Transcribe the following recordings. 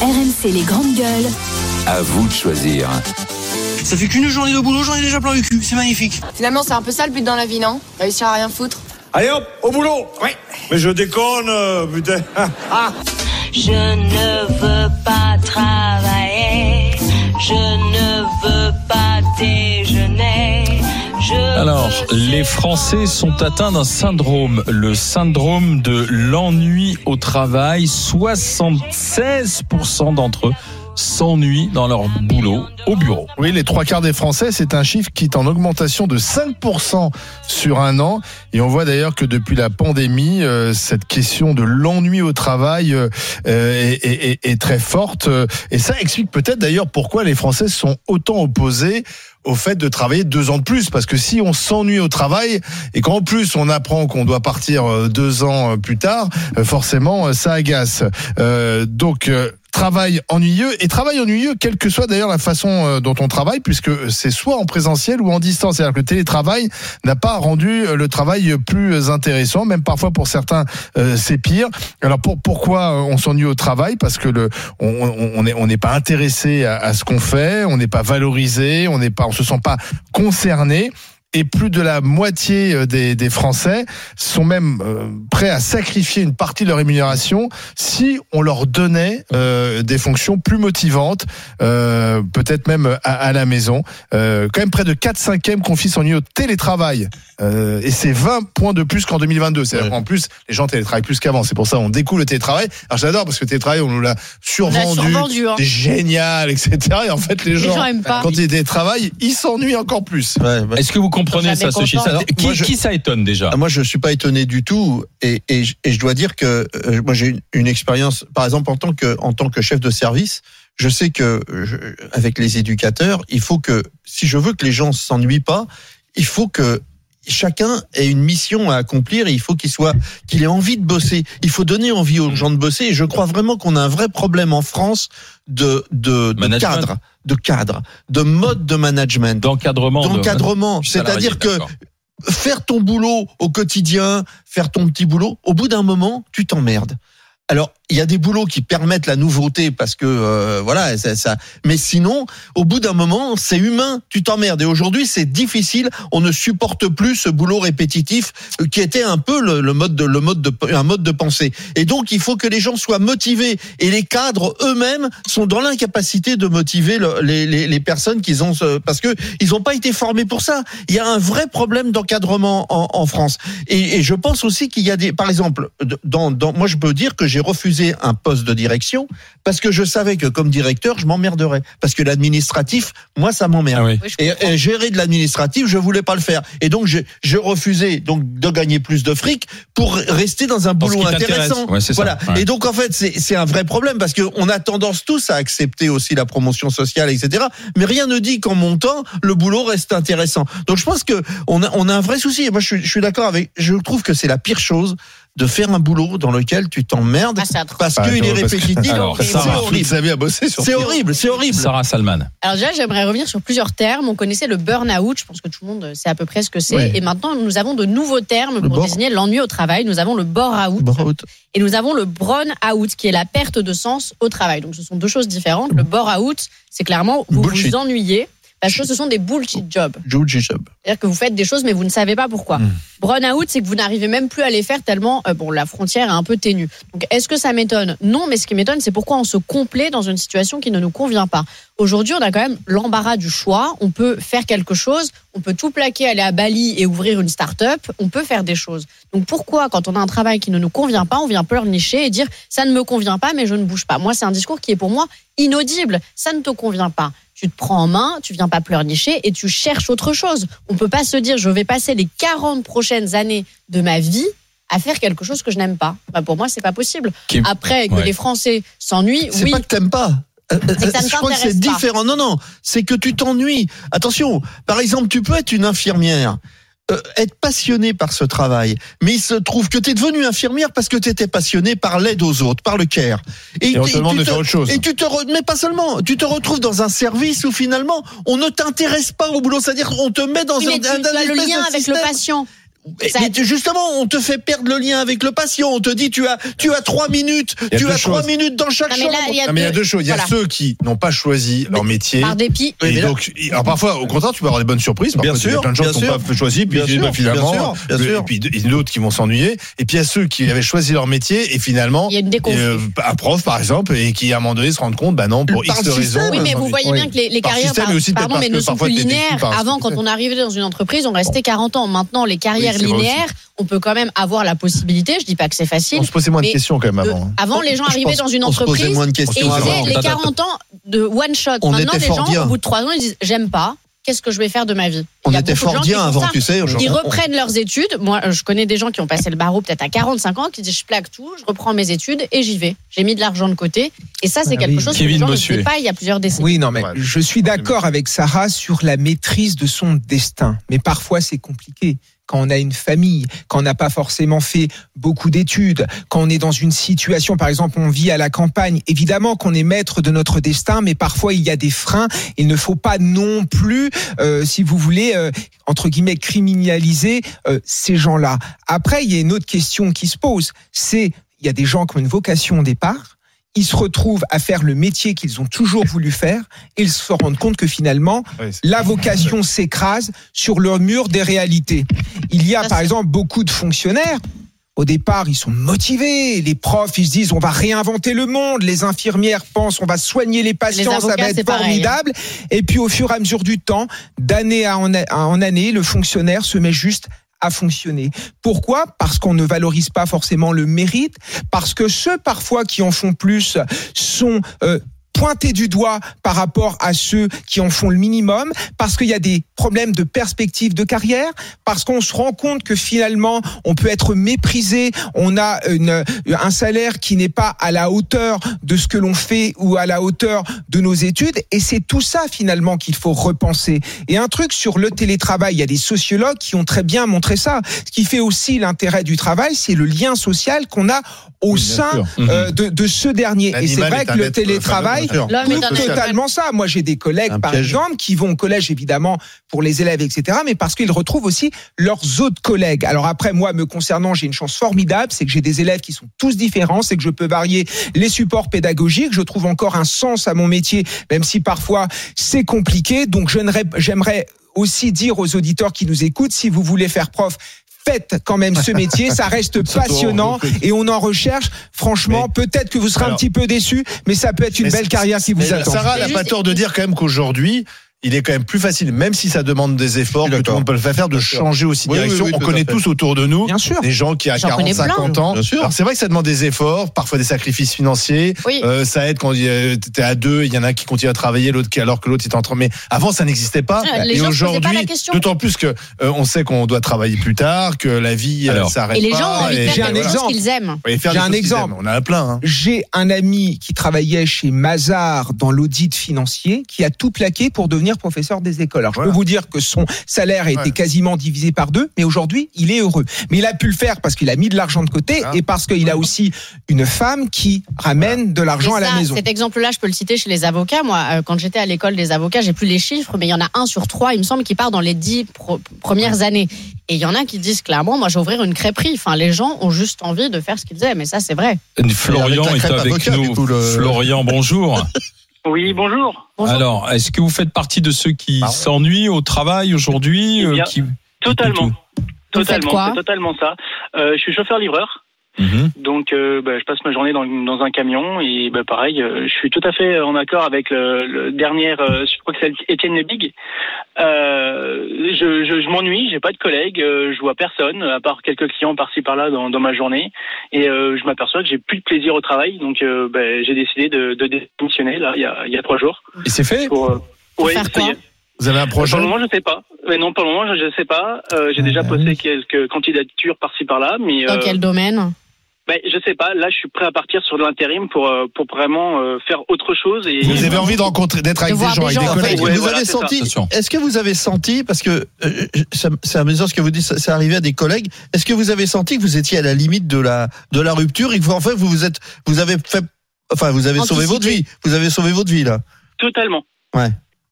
RMC les grandes gueules. À vous de choisir. Ça fait qu'une journée de boulot, j'en ai déjà plein le cul, c'est magnifique. Finalement, c'est un peu ça le but dans la vie, non? Réussir à rien foutre? Allez hop, au boulot Oui. Mais je déconne, euh, putain Ah Je ne veux pas travailler, je ne veux pas déjeuner. Alors, les Français sont atteints d'un syndrome, le syndrome de l'ennui au travail. 76% d'entre eux s'ennuient dans leur boulot au bureau. Oui, les trois quarts des Français, c'est un chiffre qui est en augmentation de 5% sur un an. Et on voit d'ailleurs que depuis la pandémie, euh, cette question de l'ennui au travail euh, est, est- est- très forte. Et ça explique peut-être d'ailleurs pourquoi les Français sont autant opposés au fait de travailler deux ans de plus. Parce que si on s'ennuie au travail et qu'en plus on apprend qu'on doit partir euh, deux ans euh, plus tard, euh, forcément, ça agace. Euh, donc, travail ennuyeux et travail ennuyeux quelle que soit d'ailleurs la façon euh, dont on travaille puisque c'est soit en présentiel ou en distance. C'est-à-dire que le télétravail n'a pas rendu euh, le travail plus intéressant même parfois pour certains euh, c'est pire. Alors pour, pourquoi euh, on s'ennuie au travail? Parce que le on on- on est on n'est pas intéressé à, à ce qu'on fait on n'est pas valorisé on n'est pas on se sent pas concerné et plus de la moitié euh, des, des Français sont même euh, prêts à sacrifier une partie de leur rémunération si on leur donnait euh, des fonctions plus motivantes, euh, peut-être même à, à la maison. Euh, quand même près de 4 cinquièmes confient son au télétravail. Euh, et c'est 20 points de plus qu'en 2022. C'est-à-dire qu'en plus, les gens télétravaillent plus qu'avant. C'est pour ça on découvre le télétravail. Alors j'adore parce que le télétravail, on nous l'a survendu. survendu, hein. C'est génial, etc. Et en fait, les, Les gens, gens aiment pas. quand ils télétravaillent, ils s'ennuient encore plus. Est-ce que vous comprenez ça, ce chiffre. Alors, qui, moi, je- qui ça étonne déjà Ah, Moi, je suis pas étonné du tout, et, et, je- et je dois dire que euh, moi j'ai une, une expérience, par exemple en tant que en tant que chef de service, je sais que je- avec les éducateurs, il faut que si je veux que les gens s'ennuient pas, il faut que chacun ait une mission à accomplir et il faut qu'il soit qu'il ait envie de bosser. Il faut donner envie aux gens de bosser et je crois vraiment qu'on a un vrai problème en France de de, de cadre, de cadre, de mode de management D'encadrement. de- d'encadrement. C'est-à-dire que faire ton boulot au quotidien, faire ton petit boulot, au bout d'un moment, tu t'emmerdes. Alors, il y a des boulots qui permettent la nouveauté parce que euh, voilà, ça, ça. Mais sinon, au bout d'un moment, c'est humain, tu t'emmerdes. Et aujourd'hui, c'est difficile. On ne supporte plus ce boulot répétitif qui était un peu le, le mode de le mode de un mode de pensée. Et donc, il faut que les gens soient motivés. Et les cadres eux-mêmes sont dans l'incapacité de motiver le- les, les, les personnes qu'ils ont ce- parce que ils n'ont pas été formés pour ça. Il y a un vrai problème d'encadrement en, en France. Et, et je pense aussi qu'il y a des, par exemple, dans, dans, moi je peux dire que j'ai refusé un poste de direction parce que je savais que comme directeur je m'emmerderais parce que l'administratif, moi ça m'emmerde. Ah oui. Oui, je Et, gérer de l'administratif, je voulais pas le faire. Et donc j'ai j'ai refusé donc de gagner plus de fric pour rester dans un boulot intéressant. Ouais, c'est ça. voilà. Ouais. Et donc en fait c'est c'est un vrai problème parce que on a tendance tous à accepter aussi la promotion sociale etc. Mais rien ne dit qu'en montant le boulot reste intéressant. Donc je pense que on a on a un vrai souci. Et moi je suis je suis d'accord avec. Je trouve que c'est la pire chose de faire un boulot dans lequel tu t'emmerdes Ah, parce Ah, qu'il est que- répétitif. C'est Sarah, horrible. C'est horrible. C'est horrible. Sarah Salman. Alors déjà, j'aimerais revenir sur plusieurs termes. On connaissait le burn-out, je pense que tout le monde sait à peu près ce que c'est. Ouais. Et maintenant, nous avons de nouveaux termes Le pour bore- désigner l'ennui au travail. Nous avons le bore-out et nous avons le brown-out, qui est la perte de sens au travail. Donc ce sont deux choses différentes. Le bore-out, c'est clairement vous Bullshit. vous ennuyez parce que ce sont des bullshit jobs. Juji Job. C'est-à-dire que vous faites des choses, mais vous ne savez pas pourquoi. Hmm. Burn-out, c'est que vous n'arrivez même plus à les faire tellement, euh, bon, la frontière est un peu ténue. Donc, est-ce que ça m'étonne? Non, mais ce qui m'étonne, c'est pourquoi on se complaît dans une situation qui ne nous convient pas. Aujourd'hui, on a quand même l'embarras du choix. On peut faire quelque chose, on peut tout plaquer, aller à Bali et ouvrir une start-up. On peut faire des choses. Donc, pourquoi, quand on a un travail qui ne nous convient pas, on vient pleurnicher et dire ça ne me convient pas, mais je ne bouge pas? Moi, c'est un discours qui est pour moi inaudible. Ça ne te convient pas. Tu te prends en main, tu viens pas pleurnicher et tu cherches autre chose. On peut pas se dire je vais passer les 40 prochaines années de ma vie à faire quelque chose que je n'aime pas. Bah, pour moi, c'est pas possible. Après que Ouais. les Français s'ennuient, C'est oui. pas que t'aimes pas. Euh, euh, C'est ne je crois que c'est différent. Non, non, c'est que tu t'ennuies. Attention, par exemple, tu peux être une infirmière, euh, être passionné par ce travail, mais il se trouve que tu es devenue infirmière parce que tu étais passionné par l'aide aux autres, par le care. Et on te tu- demande tu de te- faire autre chose. Et tu te re- mais pas seulement, tu te retrouves dans un service où finalement on ne t'intéresse pas au boulot, c'est-à-dire on te met dans Oui, un, mais tu, un- tu un as le lien de avec système. le patient. Mais- Ça- mais tu- justement, on te fait perdre le lien avec le patient. On te dit tu as tu as trois minutes, tu as trois minutes dans chaque Non, mais chambre. là, il y a Non, mais il y a deux- choses. Il y a voilà. ceux qui n'ont pas choisi leur métier. Par dépit. Et mais là- donc, alors parfois, au contraire, tu peux avoir des bonnes surprises. Bien Parfois, il y a sûr, plein de gens qui n'ont sûr. pas choisi, puis Bien sûr, bah, finalement, bien sûr, bien le- sûr. et puis d- d'autres qui vont s'ennuyer. Et puis il y a ceux qui avaient choisi leur métier et finalement, Il y a une euh, un prof par exemple, et qui à un moment donné se rendent compte, bah non, pour Par X raisons. Oui, mais vous voyez bien que les, les Par carrières, système, par- aussi pardon, mais ne sont plus linéaires. Avant, quand on arrivait dans une entreprise, on restait 40 ans. Maintenant, les carrières On peut quand même avoir la possibilité. Je dis pas que c'est facile. On se posait moins de questions quand même avant. hein. avant, les gens arrivaient dans une on se posait entreprise moins de et ils les Attends, 40 ans de one shot. On Maintenant, était les fort gens, bien. au bout de 3 ans, ils disent J'aime pas. Qu'est-ce que je vais faire de ma vie? On Il y a était fort qui bien avant, ça. tu sais. Ils reprennent leurs études. Moi, je connais des gens qui ont passé le barreau peut-être à 45 ans, qui disent je plaque tout, je reprends mes études et j'y vais. J'ai mis de l'argent de côté. Et ça, c'est Ah quelque oui. chose que Kevin les gens ne faisaient pas il y a plusieurs décennies. Oui, non, mais Ouais. je suis d'accord avec Sarah sur la maîtrise de son destin. Mais parfois, c'est compliqué. Quand on a une famille, quand on n'a pas forcément fait beaucoup d'études, quand on est dans une situation, par exemple, on vit à la campagne, évidemment qu'on est maître de notre destin, mais parfois il y a des freins. Il ne faut pas non plus, euh, si vous voulez, euh, entre guillemets, criminaliser euh, ces gens-là. Après, il y a une autre question qui se pose. C'est, il y a des gens qui ont une vocation au départ ils se retrouvent à faire le métier qu'ils ont toujours voulu faire et ils se rendent compte que finalement, la vocation s'écrase sur le mur des réalités. Il y a par exemple beaucoup de fonctionnaires. Au départ, ils sont motivés. Les profs, ils se disent, on va réinventer le monde. Les infirmières pensent, on va soigner les patients, ça avocats, va être pareil, formidable. Et puis, au fur et à mesure du temps, d'année en, en année, le fonctionnaire se met juste à fonctionner. Pourquoi? Parce qu'on ne valorise pas forcément le mérite, parce que ceux parfois qui en font plus sont euh, pointés du doigt par rapport à ceux qui en font le minimum, parce qu'il y a des problèmes de perspective de carrière, parce qu'on se rend compte que finalement on peut être méprisé, on a une, un salaire qui n'est pas à la hauteur de ce que l'on fait ou à la hauteur de nos études, et c'est tout ça finalement qu'il faut repenser. Et un truc sur le télétravail, il y a des sociologues qui ont très bien montré ça. Ce qui fait aussi l'intérêt du travail, c'est le lien social qu'on a au bien sein euh, de, de ce dernier. Et c'est vrai que le télétravail fameux, L'homme est prouve un animal. totalement ça. Moi, j'ai des collègues, Un par piège. exemple, qui vont au collège, évidemment, pour les élèves, etc., mais parce qu'ils retrouvent aussi leurs autres collègues. Alors après, moi, me concernant, j'ai une chance formidable, c'est que j'ai des élèves qui sont tous différents, c'est que je peux varier les supports pédagogiques, je trouve encore un sens à mon métier, même si parfois c'est compliqué. Donc, j'aimerais aussi dire aux auditeurs qui nous écoutent, si vous voulez faire prof, faites quand même ce métier, ça reste passionnant et on en recherche. Franchement, peut-être que vous serez un petit peu déçus, mais ça peut être une belle carrière qui vous attend. Sarah n'a pas tort de dire quand même qu'aujourd'hui, il est quand même plus facile, même si ça demande des efforts, que tout le monde peut le faire, de changer aussi de Oui, direction. oui, On connaît tous autour de nous Bien sûr. des gens qui à J'en connais 40, plein. 50 ans. Bien sûr. Alors c'est vrai que ça demande des efforts, parfois des sacrifices financiers. Oui. Euh, ça aide quand tu es à deux, il y en a un qui continue à travailler, l'autre qui alors que l'autre est en train. Mais avant ça n'existait pas. Ah, les et aujourd'hui, d'autant plus que euh, on sait qu'on doit travailler plus tard, que la vie euh, Alors. s'arrête Et les pas. gens J'ai faire un exemple. qu'ils aiment. J'ai un exemple. On en a plein. Hein. J'ai un ami qui travaillait chez Mazar dans l'audit financier qui a tout plaqué pour devenir professeur des écoles. Alors, je Voilà. peux vous dire que son salaire a été Ouais. quasiment divisé par deux, mais aujourd'hui, il est heureux. Mais il a pu le faire parce qu'il a mis de l'argent de côté Ah. et parce qu'il a aussi une femme qui ramène de l'argent à Mais la maison. Cet exemple-là, je peux le citer chez les avocats. Moi, euh, quand j'étais à l'école des avocats, j'ai plus les chiffres, mais il y en a un sur trois, il me semble, qui part dans les dix pro- premières années. Et il y en a qui disent clairement, moi, je vais ouvrir une crêperie. Enfin, les gens ont juste envie de faire ce qu'ils aiment, et ça, c'est vrai. Florian est avec nous. coup, le- Florian, bonjour. Oui, bonjour. Bonjour. Alors, est-ce que vous faites partie de ceux qui Pardon s'ennuient au travail aujourd'hui Eh bien, euh, qui... Totalement. Totalement. quoi C'est totalement ça. Euh, je suis chauffeur-livreur. Mhm. Donc, euh, bah, je passe ma journée dans, dans un camion et bah, pareil, euh, je suis tout à fait en accord avec le, le dernier, euh, je crois que c'est Étienne Lebig. Euh, je je, je m'ennuie, j'ai pas de collègues, euh, je vois personne à part quelques clients par-ci par-là dans, dans ma journée et euh, je m'aperçois que j'ai plus de plaisir au travail. Donc, euh, bah, j'ai décidé de, de démissionner là il y a, il y a trois jours. Et c'est fait? Pour, euh, Pour ouais, faire ça quoi y est. Vous avez un projet? Pour le moment, je sais pas. Mais non, pour le moment, je ne sais pas. Euh, j'ai déjà posé quelques candidatures par-ci par-là, mais Dans euh, quel domaine? Ben, je sais pas. Là, je suis prêt à partir sur de l'intérim pour euh, pour vraiment euh, faire autre chose. Et Vous avez envie de rencontrer, d'être avec De des gens, des avec gens, des en fait. collègues. Ouais, vous voilà, avez c'est ça. senti. Est-ce que vous avez senti parce que euh, c'est amusant ce que vous dites, ça- c'est arrivé à des collègues. Est-ce que vous avez senti que vous étiez à la limite de la de la rupture et que vous, en fait vous vous êtes vous avez fait enfin vous avez sauvé votre vie, vous avez sauvé votre vie là? totalement.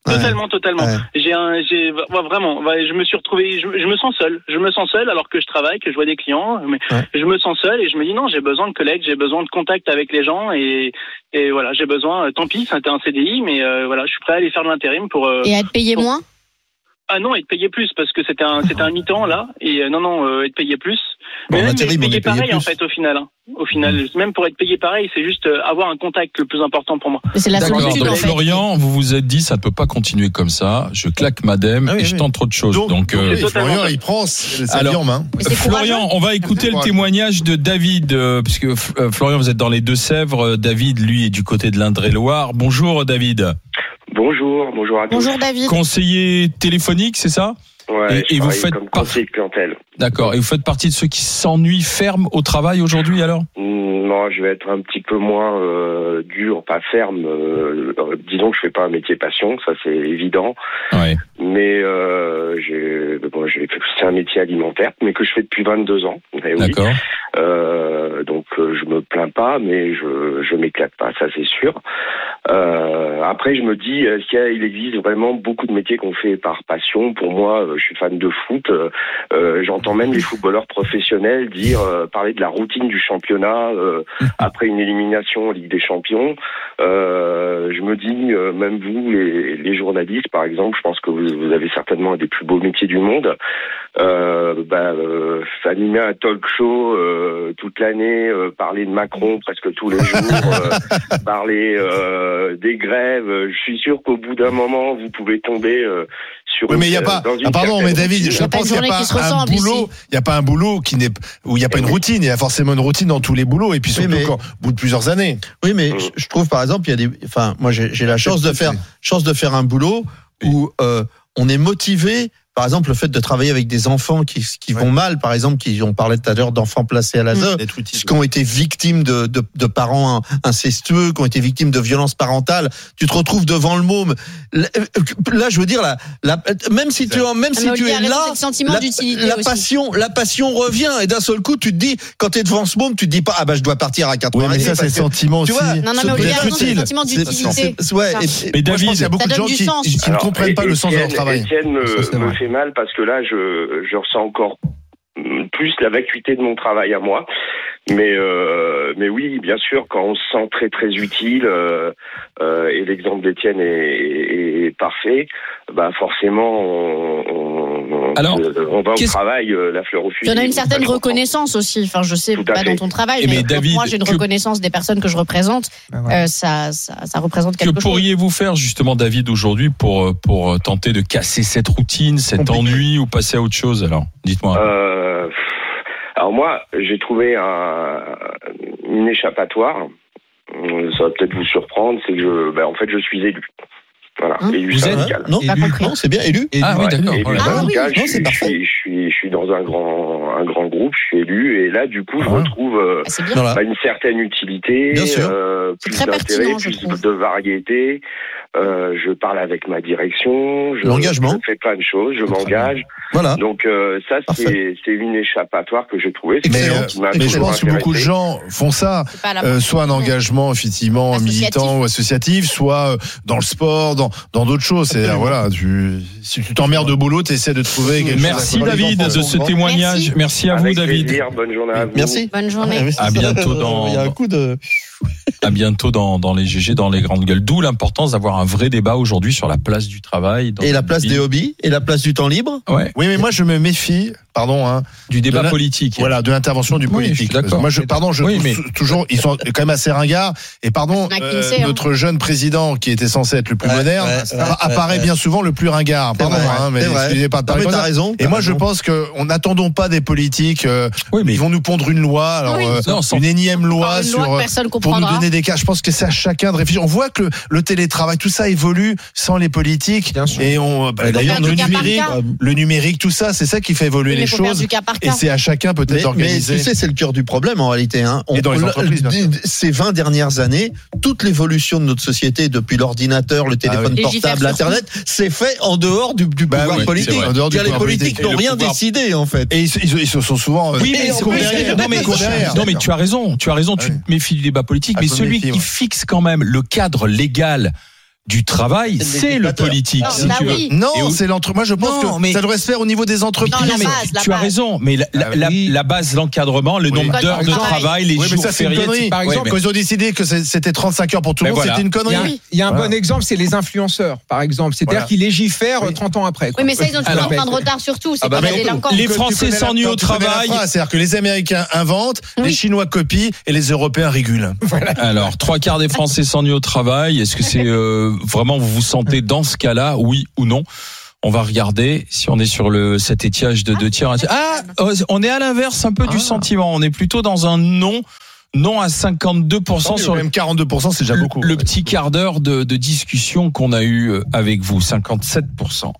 Totalement, totalement. Ouais. J'ai un, j'ai vraiment, ouais, je me suis retrouvé, je, je me sens seul. Je me sens seul alors que je travaille, que je vois des clients, mais Ouais. je me sens seul et je me dis non, j'ai besoin de collègues, j'ai besoin de contact avec les gens et, et voilà, j'ai besoin. euh, Tant pis, c'était un CDI, mais euh, voilà, je suis prêt à aller faire de l'intérim pour. euh, Et à être payé moins? Ah non, être payé plus parce que c'était un, c'était un mi-temps là et euh, non, non, euh, être payé plus. Bon, Mais en même intérim, être on payé est payé pareil en fait au final. hein. Au final, même pour être payé pareil, c'est juste euh, avoir un contact le plus important pour moi. C'est la solitude Donc en fait. Florian, vous vous êtes dit ça ne peut pas continuer comme ça. Je claque madame Ah oui, et je oui. tente trop de choses. Donc, euh, Florian, ça. il prend sa Alors- vie en main. Florian, on va écouter le témoignage de David, euh, puisque euh, Florian, vous êtes dans les Deux-Sèvres. Euh, David, lui, est du côté de l'Indre-et-Loire. Bonjour, David. Bonjour, bonjour à tous. Bonjour David. Conseiller téléphonique, c'est ça? Ouais, Et- et vous faites comme par- conseiller de clientèle. D'accord. Et vous faites partie de ceux qui s'ennuient ferme au travail aujourd'hui, alors? Hmm, Non, je vais être un petit peu moins euh, dur, pas ferme. euh, euh, disons que je fais pas un métier passion, ça c'est évident. Ouais. Mais euh, bon, c'est un métier alimentaire, mais que je fais depuis 22 ans. Oui. D'accord. Donc je me plains pas, mais je je m'éclate pas, ça c'est sûr. Après je me dis, est-ce qu'il existe vraiment beaucoup de métiers qu'on fait par passion? Pour moi, je suis fan de foot. euh, euh, J'entends même les footballeurs professionnels dire euh, parler de la routine du championnat après une élimination en Ligue des Champions. Je me dis, même vous, les, les journalistes, par exemple, je pense que vous, vous avez certainement un des plus beaux métiers du monde. Bah, euh, animer un talk show toute l'année, parler de Macron presque tous les jours, parler des grèves. Je suis sûr qu'au bout d'un moment, vous pouvez tomber euh, sur. Oui, mais il y a pas. Ah, pardon, mais David, routine. je pense qu'il n'y a pas un ressemble boulot. Il n'y a pas un boulot qui n'est où il n'y a pas une routine. Il y a forcément une routine dans tous les boulots et puis Oui, surtout mais- quand, au bout de plusieurs années. Oui, mais Mm. je- trouve par exemple, il y a des. Enfin, moi, j'ai j'ai la chance de faire chance de faire un boulot où euh, on est motivé. Par exemple, le fait de travailler avec des enfants qui, qui vont mal, par exemple, qui on parlait tout à l'heure d'enfants placés à l'ASE, utile. qui ont été victimes de, de, de parents incestueux, qui ont été victimes de violences parentales. Tu te retrouves devant le môme. Là, là, je veux dire, la, la, même si tu, même Ah, si tu es là, la, passion, la passion revient et d'un seul coup, tu te dis, quand tu es devant ce môme, tu te dis pas, ah bah je dois partir à 4 Oui, heures mais ça, c'est le sentiment tu aussi. vois, Non, non, mais Olivier c'est le sentiment d'utilité. ouais, Mais David, qu'il y a beaucoup de gens qui, ne comprennent pas le sens de leur travail. Fait mal parce que là, je, je ressens encore plus la vacuité de mon travail à moi. Mais, euh, mais oui, bien sûr, quand on se sent très très utile, euh, euh, et l'exemple d'Étienne est, est, est parfait, bah forcément, on, on, Alors, on va au travail, euh, la fleur au fusil. Tu en as une certaine reconnaissance aussi. Enfin, je sais pas fait. dans ton travail, Eh mais, mais David, moi j'ai une que- reconnaissance des personnes que je représente. Ben. Euh, ça, ça, ça représente que quelque chose. pourriez-vous faire justement, David, aujourd'hui pour, pour tenter de casser cette routine, cet Compliqué. ennui ou passer à autre chose Alors, dites-moi. Alors moi, j'ai trouvé un, une échappatoire. Ça va peut-être vous surprendre, c'est que je, ben, en fait, je suis élu. Voilà, Hein élu Vous êtes- syndical. Non, élu. c'est bien élu. ah oui, d'accord. élu. Ah oui, syndical, je, c'est suis, je, suis, je, suis, je suis dans un grand, un grand groupe, je suis élu, et là, du coup, je Ah. retrouve euh, Ah, bah, une certaine utilité, Bien sûr. euh, plus d'intérêt, plus de variété. Euh, je parle avec ma direction, je, L'engagement. je fais plein de choses, je m'engage. Voilà. Donc euh, ça, c'est c'est une échappatoire que j'ai trouvée. Mais, euh, mais je pense que beaucoup de gens font ça. Euh, soit un engagement effectivement Associatif. militant ou associatif, soit euh, dans le sport, dans dans d'autres choses. C'est voilà, tu, si tu t'emmerdes au boulot, tu essaies de trouver quelque Merci chose. David de ce témoignage. Merci, à vous Avec David. plaisir, bonne journée à vous. Merci. Bonne journée. Ah, À bientôt dans- Il y a un coup de. À bientôt dans, dans les GG, dans les grandes gueules. D'où l'importance d'avoir un vrai débat aujourd'hui sur la place du travail. dans Et la place vie. des hobbies et la place du temps libre. Ouais. Oui, mais moi je me méfie, pardon, hein, Du débat De politique. voilà, de l'intervention du Oui, je politique. Moi, je, pardon, je Oui, mais- toujours, ils sont quand même assez ringards. Et pardon, euh, hein. notre jeune président, qui était censé être le plus Ouais, moderne, ouais, appa- ouais, apparaît ouais. bien souvent le plus ringard. Pardon, vrai, hein, mais excusez pas de Non, mais ça. raison. Et moi, je pense que on n'attendons pas des politiques. euh, Oui, mais ils vont nous pondre une loi, alors Oui. euh, Non, sans- une énième loi une sur loi que euh, pour nous donner des cas. Je pense que c'est à chacun de réfléchir. On voit que le, le télétravail, tout ça évolue sans les politiques. Bien sûr. Et on, bah, faut d'ailleurs, le numérique, le numérique, tout ça, c'est ça qui fait évoluer mais les faut faire choses. du cas par Et c'est à chacun peut-être Mais, tu sais, c'est le cœur du problème en réalité. Hein. Et dans les le- entreprises, bien d- Ces 20 dernières années, toute l'évolution de notre société, depuis l'ordinateur, le téléphone oui. portable, Légifère sur Internet, c'est fait en dehors du, du Bah pouvoir oui, politique. En dehors du les politiques politique. n'ont rien pouvoir- décidé en fait. Et ils, ils- ils se sont souvent. euh, Oui, mais, non, mais- non, tu as raison, tu as raison, tu te méfies du débat politique, Ah, mais celui qui fixe quand même le cadre légal du travail, C'est le politique. Non, si bah tu veux. oui. Non, c'est l'entre. Moi, je pense Non, que mais- ça devrait se faire au niveau des entreprises. Non, la mais base, la tu as raison, mais la, Ah la- oui. la base, l'encadrement, le Oui. nombre d'heures de travail. les jours ça, c'est une fériés. connerie. Par Oui, exemple, mais- Quand ils ont décidé que c'était 35 heures pour tout le monde, voilà. c'était une Il y a, connerie. un- il y a un Voilà. bon exemple, c'est les influenceurs, par exemple. C'est-à-dire Voilà. qu'ils légifèrent Oui. 30 ans après. quoi. Oui, mais ça, ils ont toujours train de retard sur tout. C'est Ah bah. Les Français s'ennuient au travail. C'est-à-dire que les Américains inventent, les. Chinois copient et les Européens régulent. Alors, trois quarts des Français s'ennuient au travail. Est-ce que c'est vraiment vous vous sentez dans ce cas-là, oui ou non On va regarder si on est sur le cet étiage de deux tiers. Ah, euh, on est à l'inverse un peu du Ah. sentiment. On est plutôt dans un non, non à 52% sur le, même 42%, c'est déjà beaucoup. le petit quart d'heure de, de discussion qu'on a eu euh, avec vous, 57%.